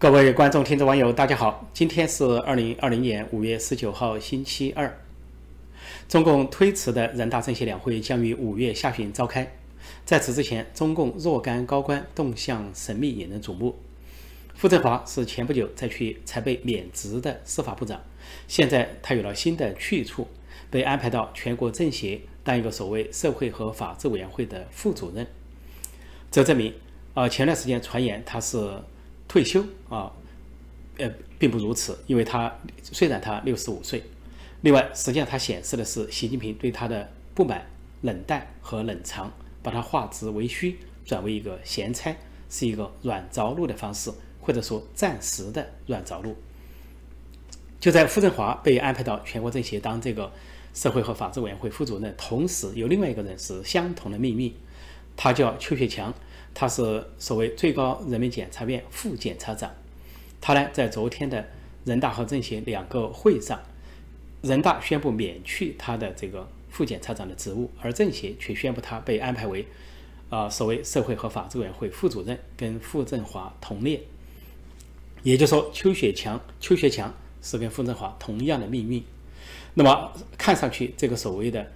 各位观众、听众、网友，大家好！今天是二零二零年五月十九号，星期二。中共推迟的人大政协两会将于五月下旬召开。在此之前，中共若干高官动向神秘，引人瞩目。傅政华是前不久才去才被免职的司法部长，现在他有了新的去处，被安排到全国政协当一个所谓社会和法制委员会的副主任。这证明，啊，前段时间传言他是。退休啊，呃，并不如此，因为他虽然他六十五岁，另外，实际上他显示的是习近平对他的不满、冷淡和冷藏，把他化之为虚，转为一个闲差，是一个软着陆的方式，或者说暂时的软着陆。就在傅政华被安排到全国政协当这个社会和法制委员会副主任，同时有另外一个人是相同的秘密，他叫邱学强。他是所谓最高人民检察院副检察长，他呢在昨天的人大和政协两个会上，人大宣布免去他的这个副检察长的职务，而政协却宣布他被安排为啊所谓社会和法制委员会副主任，跟傅政华同列。也就是说，邱雪强、邱学强是跟傅政华同样的命运。那么看上去，这个所谓的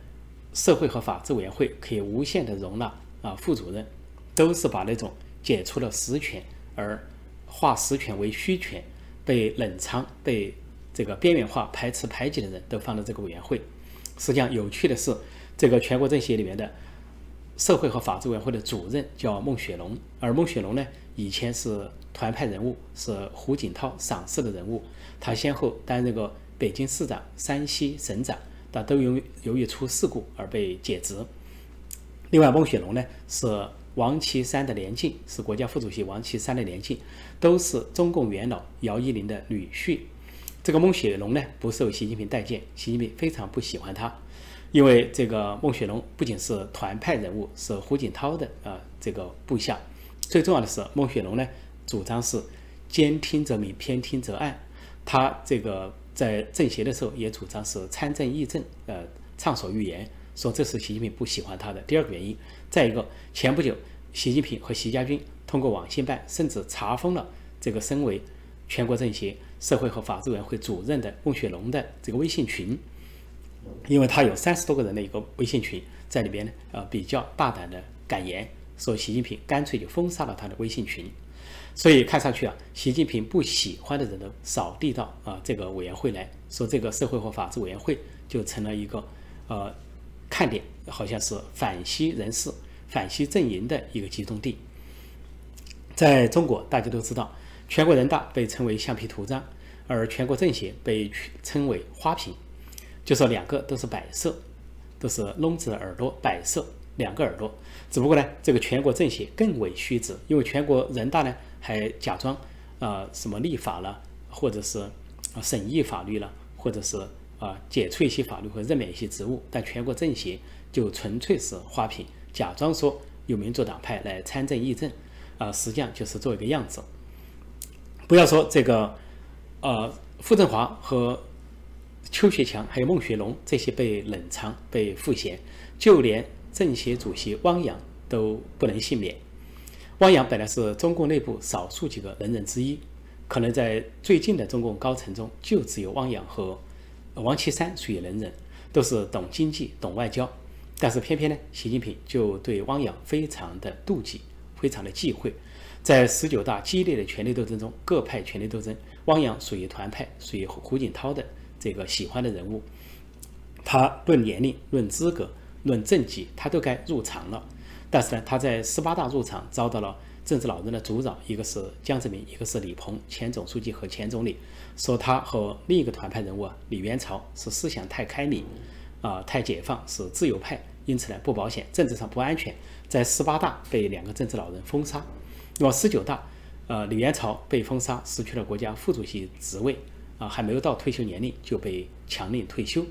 社会和法制委员会可以无限的容纳啊副主任。都是把那种解除了实权而化实权为虚权、被冷藏、被这个边缘化、排斥排挤的人都放到这个委员会。实际上，有趣的是，这个全国政协里面的社会和法制委员会的主任叫孟雪龙，而孟雪龙呢，以前是团派人物，是胡锦涛赏识的人物。他先后担任过北京市长、山西省长，但都由由于出事故而被解职。另外，孟雪龙呢是。王岐山的连晋是国家副主席，王岐山的连晋都是中共元老姚依林的女婿。这个孟雪龙呢不受习近平待见，习近平非常不喜欢他，因为这个孟雪龙不仅是团派人物，是胡锦涛的啊这个部下。最重要的是，孟雪龙呢主张是兼听则明，偏听则暗。他这个在政协的时候也主张是参政议政，呃，畅所欲言。说这是习近平不喜欢他的第二个原因。再一个，前不久，习近平和习家军通过网信办，甚至查封了这个身为全国政协社会和法制委员会主任的孟雪龙的这个微信群，因为他有三十多个人的一个微信群，在里边呢，呃，比较大胆的敢言，说习近平干脆就封杀了他的微信群。所以看上去啊，习近平不喜欢的人都扫地到啊这个委员会来说，这个社会和法制委员会就成了一个呃。看点好像是反西人士、反西阵营的一个集中地。在中国，大家都知道，全国人大被称为橡皮图章，而全国政协被称为花瓶，就说两个都是摆设，都是聋子耳朵摆设，两个耳朵。只不过呢，这个全国政协更为虚职，因为全国人大呢还假装啊什么立法了，或者是啊审议法律了，或者是。啊，解除一些法律和任免一些职务，但全国政协就纯粹是花瓶，假装说有民主党派来参政议政，啊，实际上就是做一个样子。不要说这个，呃，傅政华和邱学强还有孟学龙这些被冷藏、被赋闲，就连政协主席汪洋都不能幸免。汪洋本来是中共内部少数几个能人之一，可能在最近的中共高层中，就只有汪洋和。王岐山属于能人，都是懂经济、懂外交，但是偏偏呢，习近平就对汪洋非常的妒忌，非常的忌讳。在十九大激烈的权力斗争中，各派权力斗争，汪洋属于团派，属于胡锦涛的这个喜欢的人物。他论年龄、论资格、论政绩，他都该入场了。但是呢，他在十八大入场遭到了。政治老人的阻扰，一个是江泽民，一个是李鹏，前总书记和前总理，说他和另一个团派人物啊李元朝是思想太开明，啊太解放，是自由派，因此呢不保险，政治上不安全，在十八大被两个政治老人封杀，那么十九大，呃李元朝被封杀，失去了国家副主席职位，啊还没有到退休年龄就被强令退休，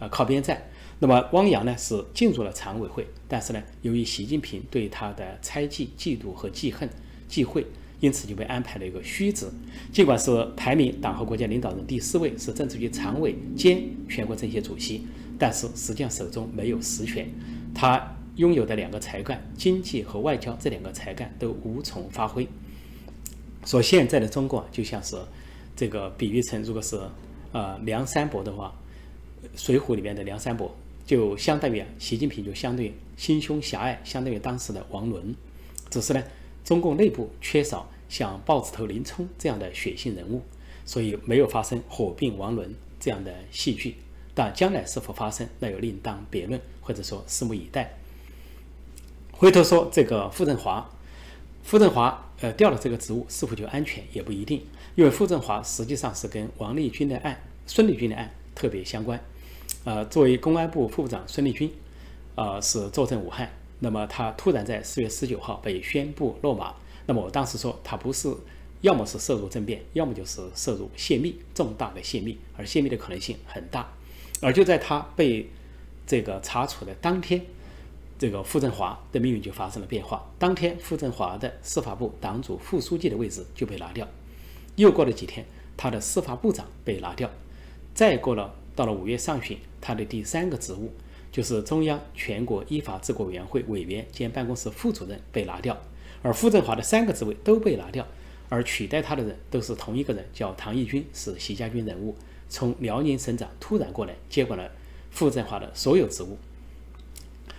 啊靠边站。那么汪洋呢是进入了常委会，但是呢，由于习近平对他的猜忌、嫉妒和记恨、忌讳，因此就被安排了一个虚职。尽管是排名党和国家领导人第四位，是政治局常委兼全国政协主席，但是实际上手中没有实权。他拥有的两个才干，经济和外交这两个才干都无从发挥。说现在的中国就像是这个比喻成，如果是呃梁山伯的话，《水浒》里面的梁山伯就相当于习近平，就相对心胸狭隘，相当于当时的王伦。只是呢，中共内部缺少像豹子头林冲这样的血性人物，所以没有发生火并王伦这样的戏剧。但将来是否发生，那又另当别论，或者说拭目以待。回头说这个傅政华，傅政华呃调了这个职务是否就安全也不一定，因为傅政华实际上是跟王立军的案、孙立军的案特别相关。呃，作为公安部副部长孙立军，呃是坐镇武汉，那么他突然在四月十九号被宣布落马。那么我当时说他不是，要么是涉入政变，要么就是涉入泄密，重大的泄密，而泄密的可能性很大。而就在他被这个查处的当天，这个傅政华的命运就发生了变化。当天，傅政华的司法部党组副书记的位置就被拿掉。又过了几天，他的司法部长被拿掉。再过了，到了五月上旬，他的第三个职务就是中央全国依法治国委员会委员兼办公室副主任被拿掉。而傅政华的三个职位都被拿掉，而取代他的人都是同一个人，叫唐义军，是习家军人物。从辽宁省长突然过来接管了傅政华的所有职务，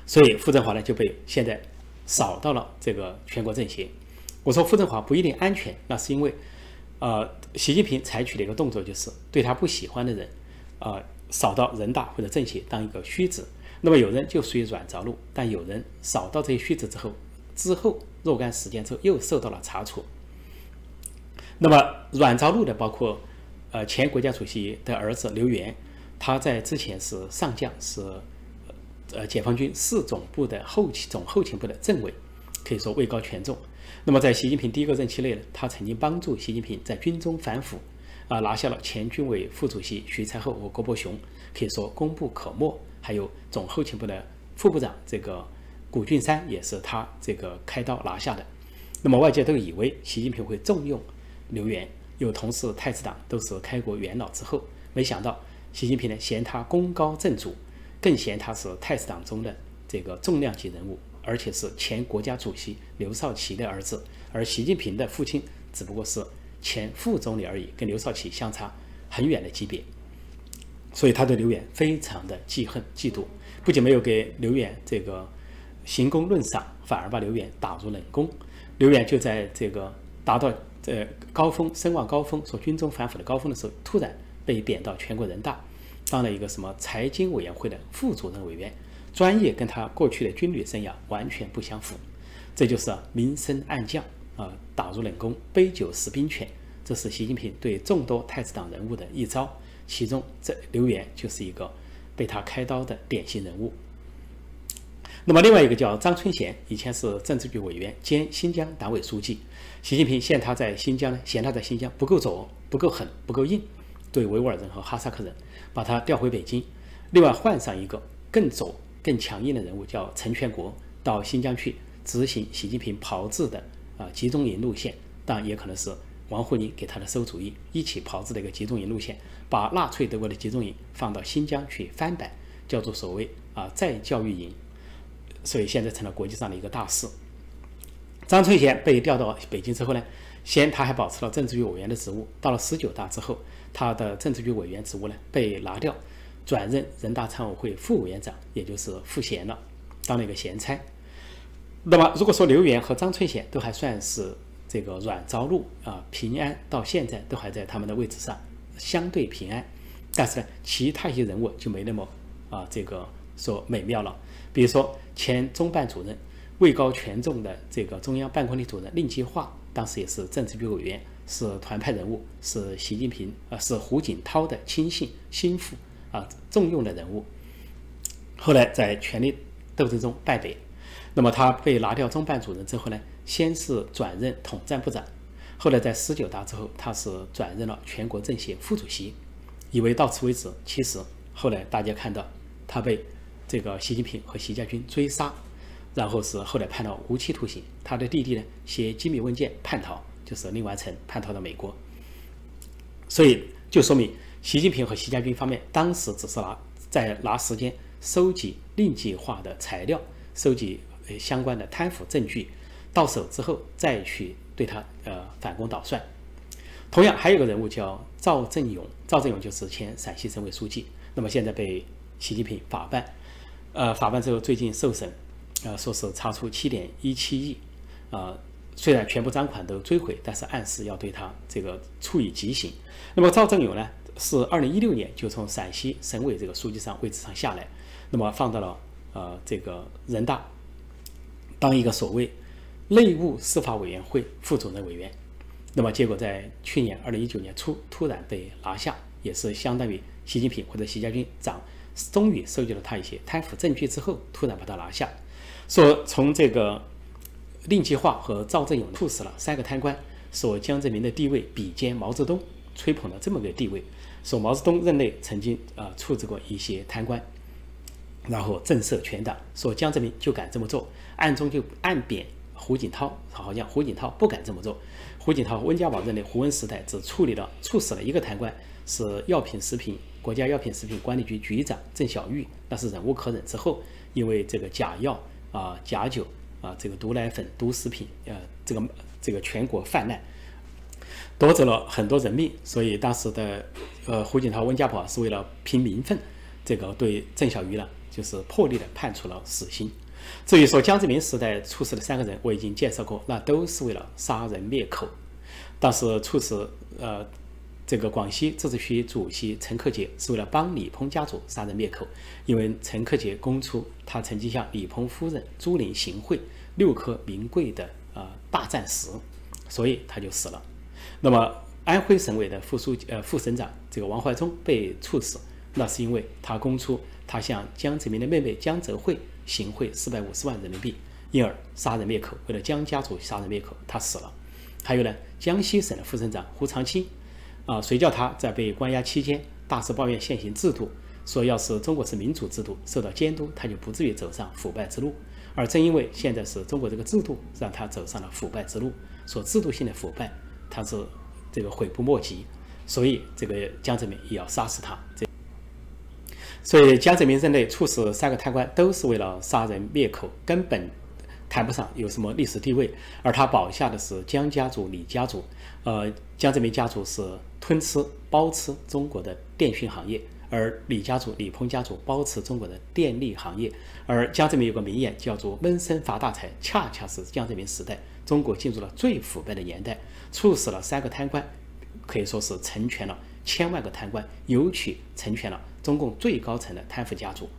所以傅政华呢就被现在扫到了这个全国政协。我说傅政华不一定安全，那是因为，呃，习近平采取的一个动作就是对他不喜欢的人，呃，扫到人大或者政协当一个虚职。那么有人就属于软着陆，但有人扫到这些虚职之后，之后若干时间之后又受到了查处。那么软着陆的包括。呃，前国家主席的儿子刘源，他在之前是上将，是呃解放军四总部的后勤总后勤部的政委，可以说位高权重。那么在习近平第一个任期内呢，他曾经帮助习近平在军中反腐，啊，拿下了前军委副主席徐才厚和郭伯雄，可以说功不可没。还有总后勤部的副部长这个谷俊山也是他这个开刀拿下的。那么外界都以为习近平会重用刘源。有同是太子党，都是开国元老之后，没想到习近平呢嫌他功高震主，更嫌他是太子党中的这个重量级人物，而且是前国家主席刘少奇的儿子，而习近平的父亲只不过是前副总理而已，跟刘少奇相差很远的级别，所以他对刘远非常的记恨嫉妒，不仅没有给刘远这个行功论赏，反而把刘远打入冷宫。刘远就在这个达到。在高峰声望高峰，说军中反腐的高峰的时候，突然被贬到全国人大，当了一个什么财经委员会的副主任委员，专业跟他过去的军旅生涯完全不相符，这就是明升暗降啊，打入冷宫，杯酒释兵权，这是习近平对众多太子党人物的一招，其中这刘源就是一个被他开刀的典型人物。那么另外一个叫张春贤，以前是政治局委员兼新疆党委书记。习近平嫌他在新疆呢，嫌他在新疆不够左、不够狠、不够硬，对维吾尔人和哈萨克人，把他调回北京。另外换上一个更左、更强硬的人物，叫陈全国，到新疆去执行习近平炮制的啊集中营路线。当然也可能是王沪宁给他的馊主意，一起炮制的一个集中营路线，把纳粹德国的集中营放到新疆去翻版，叫做所谓啊再教育营。所以现在成了国际上的一个大事。张春贤被调到北京之后呢，先他还保持了政治局委员的职务。到了十九大之后，他的政治局委员职务呢被拿掉，转任人大常委会副委员长，也就是副衔了，当了一个闲差。那么如果说刘源和张春贤都还算是这个软着陆啊，平安到现在都还在他们的位置上，相对平安。但是呢，其他一些人物就没那么啊这个说美妙了。比如说前中办主任、位高权重的这个中央办公厅主任令计划，当时也是政治局委员，是团派人物，是习近平啊，是胡锦涛的亲信心腹啊，重用的人物。后来在权力斗争中败北，那么他被拿掉中办主任之后呢，先是转任统战部长，后来在十九大之后，他是转任了全国政协副主席，以为到此为止，其实后来大家看到他被。这个习近平和习家军追杀，然后是后来判了无期徒刑。他的弟弟呢写机密文件叛逃，就是令完成叛逃到美国。所以就说明习近平和习家军方面当时只是拿在拿时间收集令计划的材料，收集呃相关的贪腐证据，到手之后再去对。他呃反攻倒算。同样还有个人物叫赵正永，赵正永就是前陕西省委书记，那么现在被习近平法办，呃法办之后最近受审，呃说是查出七点一七亿，啊虽然全部赃款都追回，但是暗示要对他这个处以极刑。那么赵正永呢是二零一六年就从陕西省委这个书记上位置上下来，那么放到了呃这个人大当一个所谓内务司法委员会副主任委员。那么结果在去年二零一九年初突然被拿下，也是相当于习近平或者习家军长终于收集了他一些贪腐证据之后，突然把他拿下。说从这个令计划和赵正永处死了三个贪官，说江泽民的地位比肩毛泽东，吹捧了这么个地位。说毛泽东任内曾经啊处置过一些贪官，然后震慑全党。说江泽民就敢这么做，暗中就暗贬胡锦涛，好像胡锦涛不敢这么做。胡锦涛、温家宝任内，胡温时代只处理了、处死了一个贪官，是药品食品国家药品食品管理局局长郑小玉，那是忍无可忍之后，因为这个假药啊、假酒啊、这个毒奶粉、毒食品，呃，这个这个全国泛滥，夺走了很多人命，所以当时的呃胡锦涛、温家宝是为了平民愤，这个对郑小玉呢，就是破例的判处了死刑。至于说江泽民时代处死的三个人，我已经介绍过，那都是为了杀人灭口。当时处死呃这个广西自治区主席陈克杰，是为了帮李鹏家族杀人灭口，因为陈克杰供出他曾经向李鹏夫人朱琳行贿六颗名贵的呃大钻石，所以他就死了。那么安徽省委的副书记呃副省长这个王怀忠被处死，那是因为他供出他向江泽民的妹妹江泽慧。行贿四百五十万人民币，因而杀人灭口。为了江家族杀人灭口，他死了。还有呢，江西省的副省长胡长清，啊，谁叫他在被关押期间大肆抱怨现行制度，说要是中国是民主制度，受到监督，他就不至于走上腐败之路。而正因为现在是中国这个制度让他走上了腐败之路，说制度性的腐败，他是这个悔不莫及，所以这个江泽民也要杀死他。这。所以江泽民任内处死三个贪官，都是为了杀人灭口，根本谈不上有什么历史地位。而他保下的是江家族、李家族，呃，江泽民家族是吞吃、包吃中国的电讯行业，而李家族、李鹏家族包吃中国的电力行业。而江泽民有个名言叫做“闷声发大财”，恰恰是江泽民时代中国进入了最腐败的年代，处死了三个贪官，可以说是成全了千万个贪官，尤其成全了。中共最高层的贪腐家族，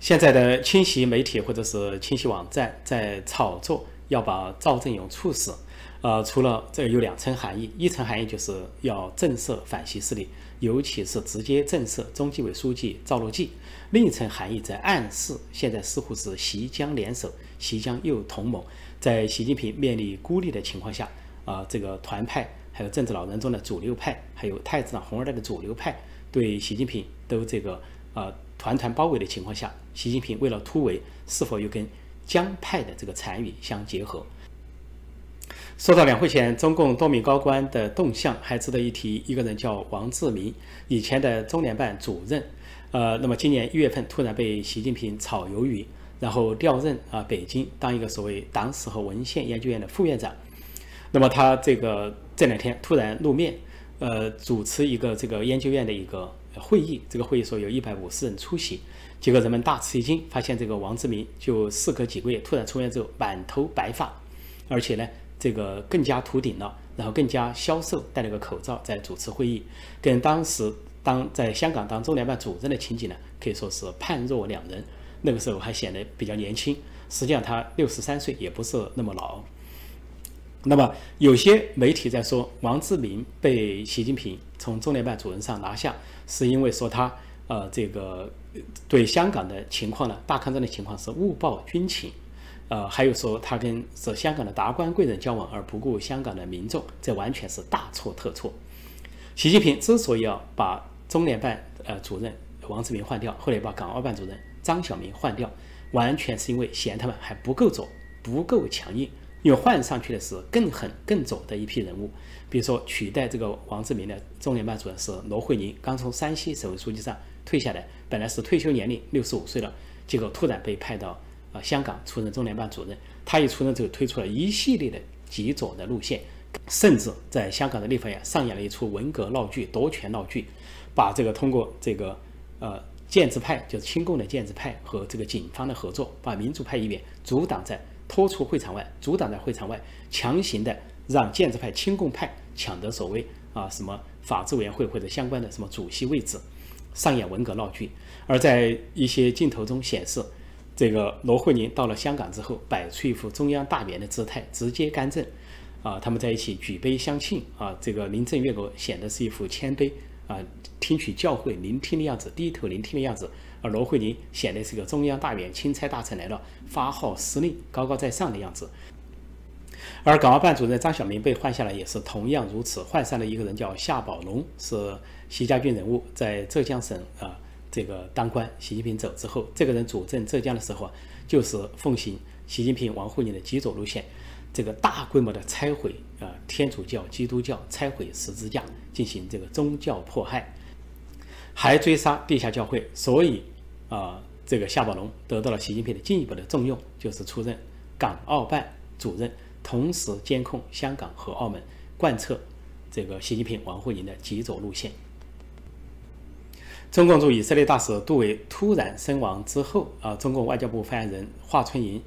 现在的清洗媒体或者是清洗网站在炒作要把赵正勇处死，呃，除了这有两层含义，一层含义就是要震慑反西势力，尤其是直接震慑中纪委书记赵乐际；另一层含义在暗示，现在似乎是习江联手，习江又同盟，在习近平面临孤立的情况下，啊，这个团派还有政治老人中的主流派，还有太子党红二代的主流派。对习近平都这个呃团团包围的情况下，习近平为了突围，是否又跟江派的这个残余相结合？说到两会前中共多名高官的动向，还值得一提，一个人叫王志明，以前的中联办主任，呃，那么今年一月份突然被习近平炒鱿鱼，然后调任啊北京当一个所谓党史和文献研究院的副院长，那么他这个这两天突然露面。呃，主持一个这个研究院的一个会议，这个会议说有一百五十人出席，结果人们大吃一惊，发现这个王志明就事隔几个月突然出院之后，满头白发，而且呢，这个更加秃顶了，然后更加消瘦，戴了个口罩在主持会议，跟当时当在香港当中联办主任的情景呢，可以说是判若两人。那个时候还显得比较年轻，实际上他六十三岁，也不是那么老。那么有些媒体在说，王志民被习近平从中联办主任上拿下，是因为说他呃这个对香港的情况呢，大抗战的情况是误报军情，呃还有说他跟是香港的达官贵人交往而不顾香港的民众，这完全是大错特错。习近平之所以要把中联办呃主任王志民换掉，后来把港澳办主任张晓明换掉，完全是因为嫌他们还不够左，不够强硬。因为换上去的是更狠、更左的一批人物，比如说取代这个王志民的中联办主任是罗慧宁，刚从山西省委书记上退下来，本来是退休年龄六十五岁了，结果突然被派到香港出任中联办主任。他一出任之后，推出了一系列的极左的路线，甚至在香港的立法院上演了一出文革闹剧、夺权闹剧，把这个通过这个呃建制派，就是亲共的建制派和这个警方的合作，把民主派议员阻挡在拖出会场外，阻挡在会场外，强行的让建制派、亲共派抢得所谓啊什么法制委员会或者相关的什么主席位置，上演文革闹剧。而在一些镜头中显示。这个罗慧宁到了香港之后，摆出一副中央大员的姿态，直接干政，啊，他们在一起举杯相庆，啊，这个林郑月娥显得是一副谦卑，啊，听取教诲、聆听的样子，低头聆听的样子，而罗慧宁显得是个中央大员、钦差大臣来了，发号施令、高高在上的样子。而港澳办主任张晓明被换下来也是同样如此，换上了一个人叫夏宝龙，是习家军人物，在浙江省啊。这个当官，习近平走之后，这个人主政浙江的时候啊，就是奉行习近平、王沪宁的极左路线，这个大规模的拆毁啊天主教、基督教，拆毁十字架，进行这个宗教迫害，还追杀地下教会。所以啊，这个夏宝龙得到了习近平的进一步的重用，就是出任港澳办主任，同时监控香港和澳门，贯彻这个习近平、王沪宁的极左路线。中共驻以色列大使杜伟突然身亡之后，啊，中共外交部发言人华春莹，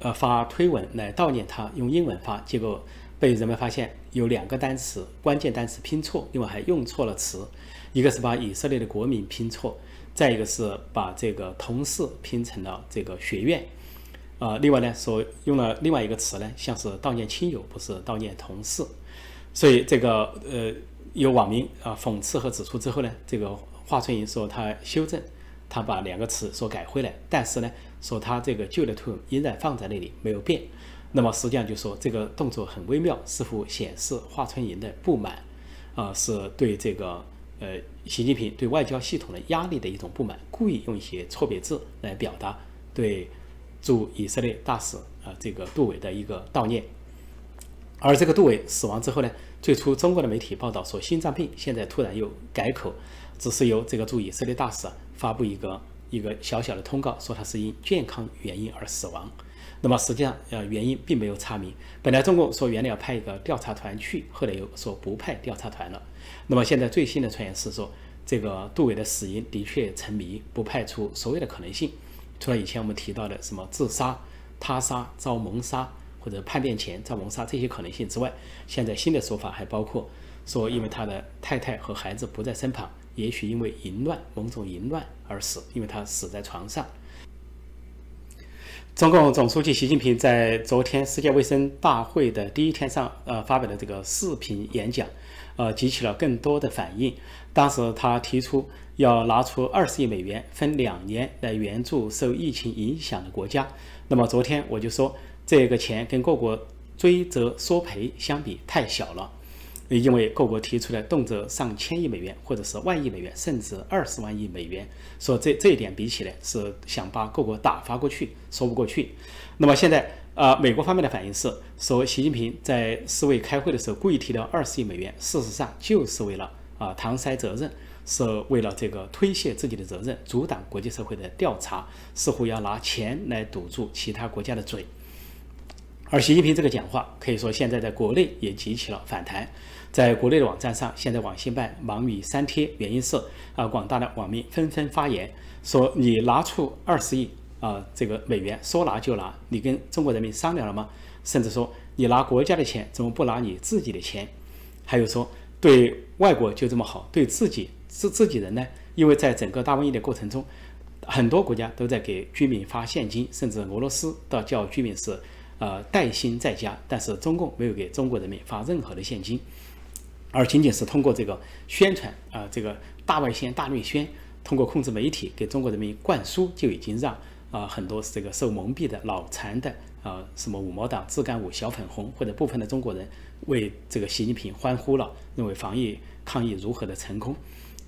呃，发推文来悼念他，用英文发，结果被人们发现有两个单词关键单词拼错，另外还用错了词，一个是把以色列的国民拼错，再一个是把这个同事拼成了这个学院，啊，另外呢，说用了另外一个词呢，像是悼念亲友，不是悼念同事，所以这个呃，有网民啊讽刺和指出之后呢，这个。华春莹说他修正，他把两个词说改回来，但是呢，说他这个旧的图依然放在那里没有变。那么实际上就说这个动作很微妙，似乎显示华春莹的不满，啊，是对这个呃习近平对外交系统的压力的一种不满，故意用一些错别字来表达对驻以色列大使啊这个杜伟的一个悼念。而这个杜伟死亡之后呢，最初中国的媒体报道说心脏病，现在突然又改口。只是由这个驻以色列大使发布一个一个小小的通告，说他是因健康原因而死亡。那么实际上，呃，原因并没有查明。本来中共说原来要派一个调查团去，后来又说不派调查团了。那么现在最新的传言是说，这个杜伟的死因的确成谜，不排除所有的可能性。除了以前我们提到的什么自杀、他杀、遭谋杀或者叛变前遭谋杀这些可能性之外，现在新的说法还包括说，因为他的太太和孩子不在身旁。也许因为淫乱，某种淫乱而死，因为他死在床上。中共总书记习近平在昨天世界卫生大会的第一天上，呃，发表的这个视频演讲，呃，激起了更多的反应。当时他提出要拿出二十亿美元，分两年来援助受疫情影响的国家。那么昨天我就说，这个钱跟各国追责索赔相比太小了。因为各国提出来动辄上千亿美元，或者是万亿美元，甚至二十万亿美元，说这这一点比起来是想把各国打发过去，说不过去。那么现在啊，美国方面的反应是说，习近平在世卫开会的时候故意提到二十亿美元，事实上就是为了啊搪塞责任，是为了这个推卸自己的责任，阻挡国际社会的调查，似乎要拿钱来堵住其他国家的嘴。而习近平这个讲话，可以说现在在国内也激起了反弹。在国内的网站上，现在网信办忙于删帖，原因是啊，广大的网民纷纷发言说：“你拿出二十亿啊，这个美元说拿就拿，你跟中国人民商量了吗？甚至说你拿国家的钱，怎么不拿你自己的钱？还有说对外国就这么好，对自己自自己人呢？因为在整个大瘟疫的过程中，很多国家都在给居民发现金，甚至俄罗斯倒叫居民是呃带薪在家，但是中共没有给中国人民发任何的现金。”而仅仅是通过这个宣传啊，这个大外宣、大内宣，通过控制媒体给中国人民灌输，就已经让啊很多这个受蒙蔽的脑残的啊什么五毛党、自干五、小粉红或者部分的中国人为这个习近平欢呼了，认为防疫抗疫如何的成功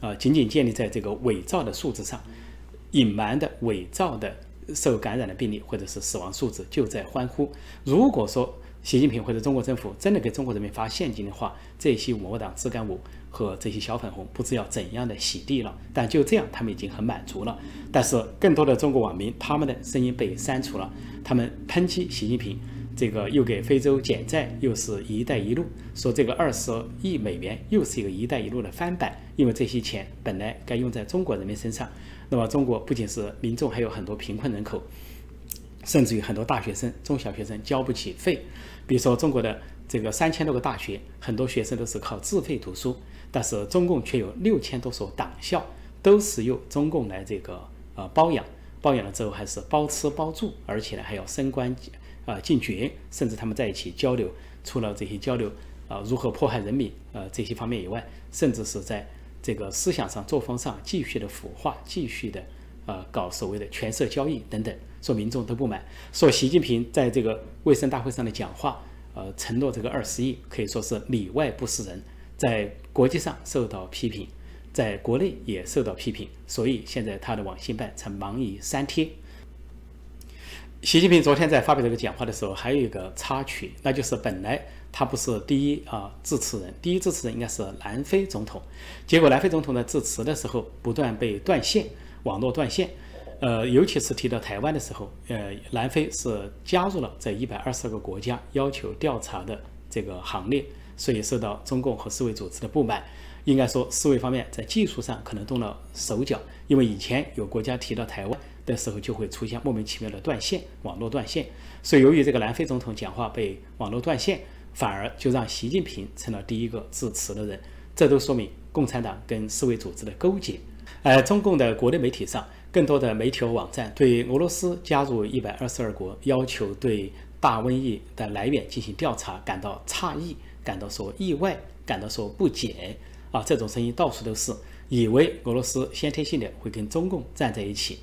啊，仅仅建立在这个伪造的数字上，隐瞒的伪造的受感染的病例或者是死亡数字就在欢呼。如果说，习近平或者中国政府真的给中国人民发现金的话，这些五毛党、自干五和这些小粉红不知要怎样的洗地了。但就这样，他们已经很满足了。但是更多的中国网民，他们的声音被删除了，他们抨击习近平。这个又给非洲减债，又是一带一路，说这个二十亿美元又是一个一带一路的翻版，因为这些钱本来该用在中国人民身上。那么中国不仅是民众，还有很多贫困人口，甚至于很多大学生、中小学生交不起费。比如说中国的这个三千多个大学，很多学生都是靠自费读书，但是中共却有六千多所党校都是由中共来这个呃包养，包养了之后还是包吃包住，而且呢还要升官。啊，进爵，甚至他们在一起交流，除了这些交流啊，如何迫害人民，呃，这些方面以外，甚至是在这个思想上、作风上继续的腐化，继续的呃，搞所谓的权色交易等等，说民众都不满，说习近平在这个卫生大会上的讲话，呃，承诺这个二十亿，可以说是里外不是人，在国际上受到批评，在国内也受到批评，所以现在他的网信办才忙于删帖。习近平昨天在发表这个讲话的时候，还有一个插曲，那就是本来他不是第一啊致辞人，第一致辞人应该是南非总统，结果南非总统在致辞的时候不断被断线，网络断线，呃，尤其是提到台湾的时候，呃，南非是加入了这一百二十个国家要求调查的这个行列，所以受到中共和世卫组织的不满。应该说，世卫方面在技术上可能动了手脚，因为以前有国家提到台湾。的时候就会出现莫名其妙的断线，网络断线。所以由于这个南非总统讲话被网络断线，反而就让习近平成了第一个致辞的人。这都说明共产党跟世卫组织的勾结。呃中共的国内媒体上，更多的媒体和网站对俄罗斯加入一百二十二国，要求对大瘟疫的来源进行调查感到诧异，感到说意外，感到说不解。啊，这种声音到处都是，以为俄罗斯先天性的会跟中共站在一起。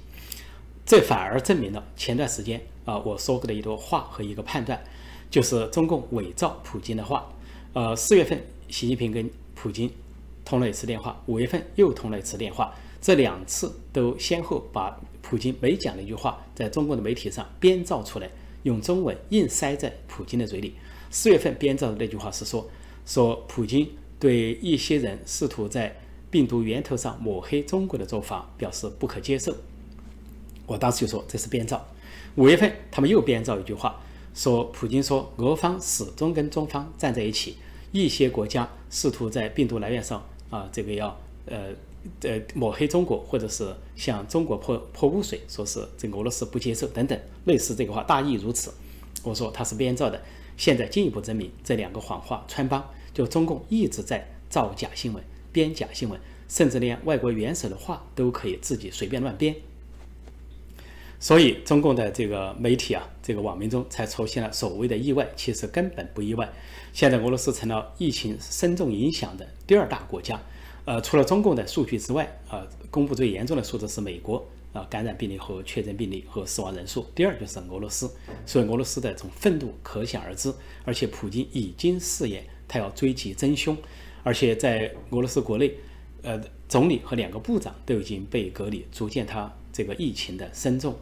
这反而证明了前段时间啊我说过的一段话和一个判断，就是中共伪造普京的话。呃，四月份习近平跟普京通了一次电话，五月份又通了一次电话，这两次都先后把普京没讲的一句话在中国的媒体上编造出来，用中文硬塞在普京的嘴里。四月份编造的那句话是说，说普京对一些人试图在病毒源头上抹黑中国的做法表示不可接受。我当时就说这是编造。五月份他们又编造一句话，说普京说俄方始终跟中方站在一起，一些国家试图在病毒来源上啊这个要呃呃抹黑中国，或者是向中国泼泼污水，说是这个俄罗斯不接受等等，类似这个话大意如此。我说他是编造的，现在进一步证明这两个谎话穿帮，就中共一直在造假新闻、编假新闻，甚至连外国元首的话都可以自己随便乱编。所以，中共的这个媒体啊，这个网民中才出现了所谓的意外，其实根本不意外。现在俄罗斯成了疫情深重影响的第二大国家，呃，除了中共的数据之外，啊，公布最严重的数字是美国啊，感染病例和确诊病例和死亡人数，第二就是俄罗斯。所以，俄罗斯的这种愤怒可想而知。而且，普京已经誓言他要追击真凶，而且在俄罗斯国内，呃，总理和两个部长都已经被隔离，足见他这个疫情的深重。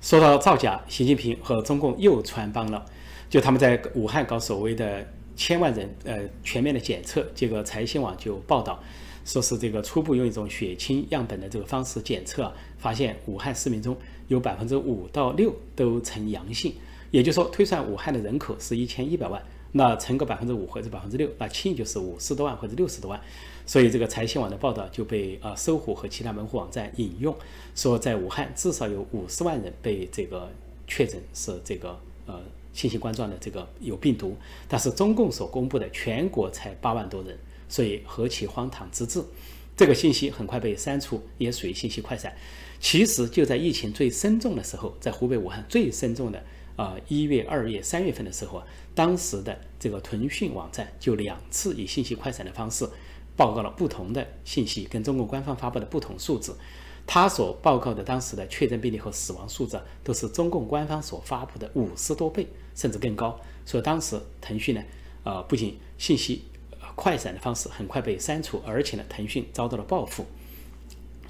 说到造假，习近平和中共又穿帮了。就他们在武汉搞所谓的千万人呃全面的检测，结果财新网就报道，说是这个初步用一种血清样本的这个方式检测，发现武汉市民中有百分之五到六都呈阳性，也就是说推算武汉的人口是一千一百万，那乘个百分之五或者百分之六，那轻易就是五十多万或者六十多万。所以这个财新网的报道就被啊搜狐和其他门户网站引用，说在武汉至少有五十万人被这个确诊是这个呃新型冠状的这个有病毒，但是中共所公布的全国才八万多人，所以何其荒唐之至！这个信息很快被删除，也属于信息快闪。其实就在疫情最深重的时候，在湖北武汉最深重的啊一月、二月、三月份的时候啊，当时的这个腾讯网站就两次以信息快闪的方式。报告了不同的信息，跟中国官方发布的不同数字，他所报告的当时的确诊病例和死亡数字都是中共官方所发布的五十多倍，甚至更高。所以当时腾讯呢，呃，不仅信息快闪的方式很快被删除，而且呢，腾讯遭到了报复，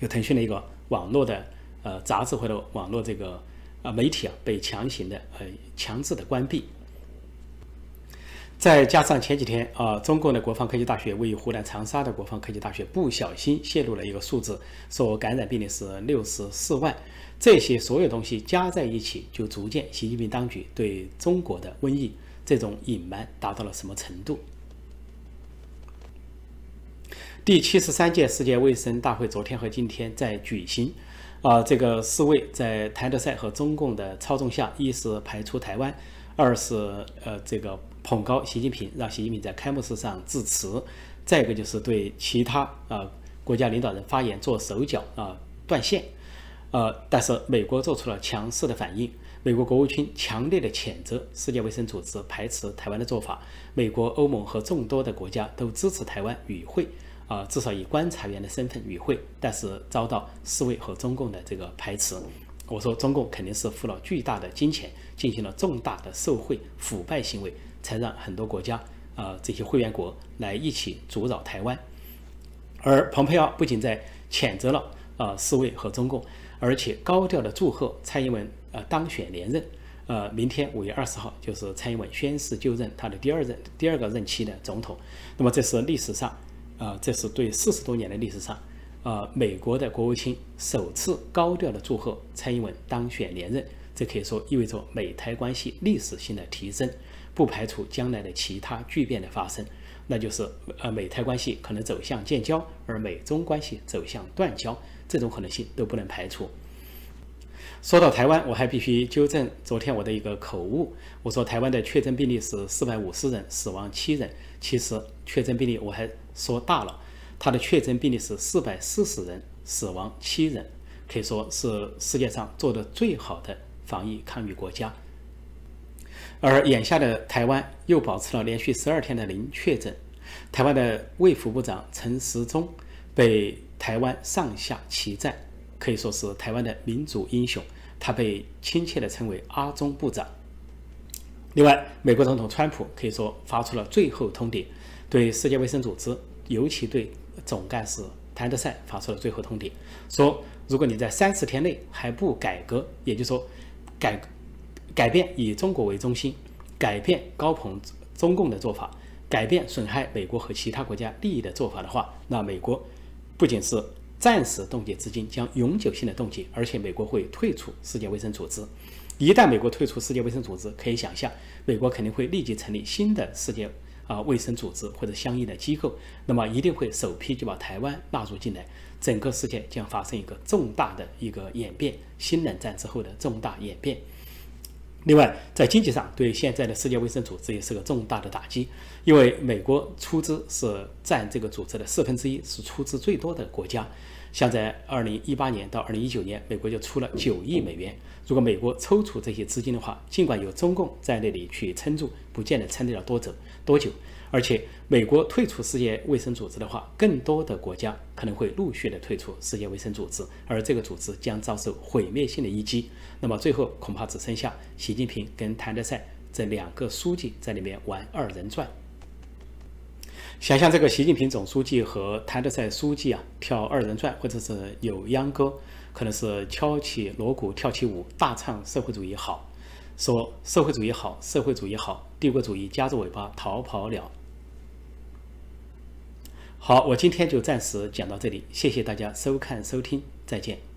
就腾讯的一个网络的呃杂志或者网络这个呃媒体啊，被强行的呃强制的关闭。再加上前几天啊，中共的国防科技大学位于湖南长沙的国防科技大学不小心泄露了一个数字，说感染病例是六十四万。这些所有东西加在一起，就逐渐习近平当局对中国的瘟疫这种隐瞒达到了什么程度？第七十三届世界卫生大会昨天和今天在举行，啊，这个世卫在谭德赛和中共的操纵下，一是排除台湾，二是呃这个捧高习近平，让习近平在开幕式上致辞，再一个就是对其他啊国家领导人发言做手脚啊断线。呃，但是美国做出了强势的反应。美国国务卿强烈的谴责世界卫生组织排斥台湾的做法。美国、欧盟和众多的国家都支持台湾与会，啊，至少以观察员的身份与会，但是遭到世卫和中共的这个排斥。我说，中共肯定是付了巨大的金钱，进行了重大的受贿腐败行为，才让很多国家啊这些会员国来一起阻扰台湾。而蓬佩奥不仅在谴责了啊世卫和中共。而且高调的祝贺蔡英文呃当选连任，呃，明天五月二十号就是蔡英文宣誓就任他的第二任第二个任期的总统。那么这是历史上，呃，这是对四十多年的历史上，呃，美国的国务卿首次高调的祝贺蔡英文当选连任。这可以说意味着美台关系历史性的提升，不排除将来的其他巨变的发生，那就是呃美台关系可能走向建交，而美中关系走向断交。这种可能性都不能排除。说到台湾，我还必须纠正昨天我的一个口误。我说台湾的确诊病例是四百五十人，死亡七人。其实确诊病例我还说大了，它的确诊病例是四百四十人，死亡七人，可以说是世界上做的最好的防疫抗疫国家。而眼下的台湾又保持了连续十二天的零确诊。台湾的卫福部长陈时中被。台湾上下齐赞，可以说是台湾的民主英雄。他被亲切地称为“阿中部长”。另外，美国总统川普可以说发出了最后通牒，对世界卫生组织，尤其对总干事谭德赛发出了最后通牒，说如果你在三十天内还不改革，也就是说改改变以中国为中心，改变高捧中共的做法，改变损害美国和其他国家利益的做法的话，那美国。不仅是暂时冻结资金，将永久性的冻结，而且美国会退出世界卫生组织。一旦美国退出世界卫生组织，可以想象，美国肯定会立即成立新的世界啊卫生组织或者相应的机构，那么一定会首批就把台湾纳入进来，整个世界将发生一个重大的一个演变，新冷战之后的重大演变。另外，在经济上，对现在的世界卫生组织也是个重大的打击，因为美国出资是占这个组织的四分之一，是出资最多的国家。像在二零一八年到二零一九年，美国就出了九亿美元。如果美国抽出这些资金的话，尽管有中共在那里去撑住，不见得撑得了多久多久。而且，美国退出世界卫生组织的话，更多的国家可能会陆续的退出世界卫生组织，而这个组织将遭受毁灭性的一击。那么最后恐怕只剩下习近平跟谭德赛这两个书记在里面玩二人转。想象这个习近平总书记和谭德赛书记啊跳二人转，或者是扭秧歌，可能是敲起锣鼓跳起舞，大唱社会主义好，说社会主义好，社会主义好，帝国主义夹着尾巴逃跑了。好，我今天就暂时讲到这里，谢谢大家收看收听，再见。